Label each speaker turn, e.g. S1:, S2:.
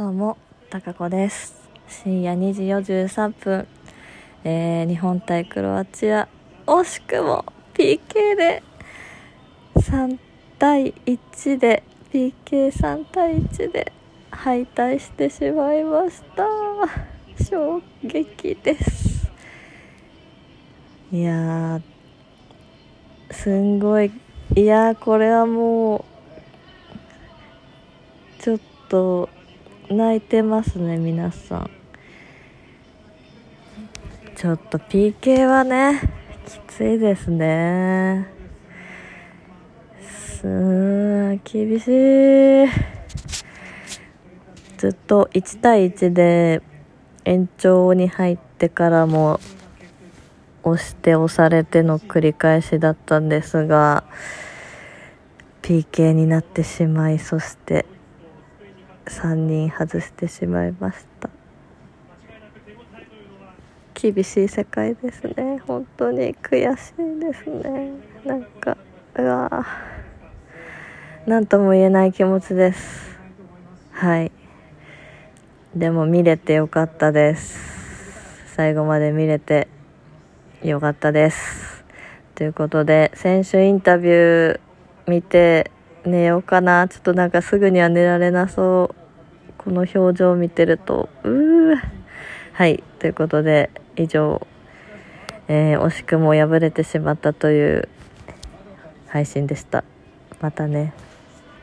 S1: どうも、たかこです。深夜2時43分、えー、日本対クロアチア、惜しくも PK で3対1で、PK3 対1で敗退してしまいました。衝撃です。いや、すんごい、いや、これはもう、ちょっと泣いてますね皆さん。ちょっと PK はねきついですね。すー厳しい。ずっと1対1で延長に入ってからも押して押されての繰り返しだったんですが PK になってしまいそして3人外してしまいました。厳しい世界ですね。本当に悔しいですね。なんかうわ何とも言えない気持ちです。はい。でも見れてよかったです。最後まで見れてよかったです。ということで選手インタビュー見て寝ようかな。ちょっとなんかすぐには寝られなそう。この表情を見てるとうーはいということで以上、えー惜しくも敗れてしまったという配信でした。またね。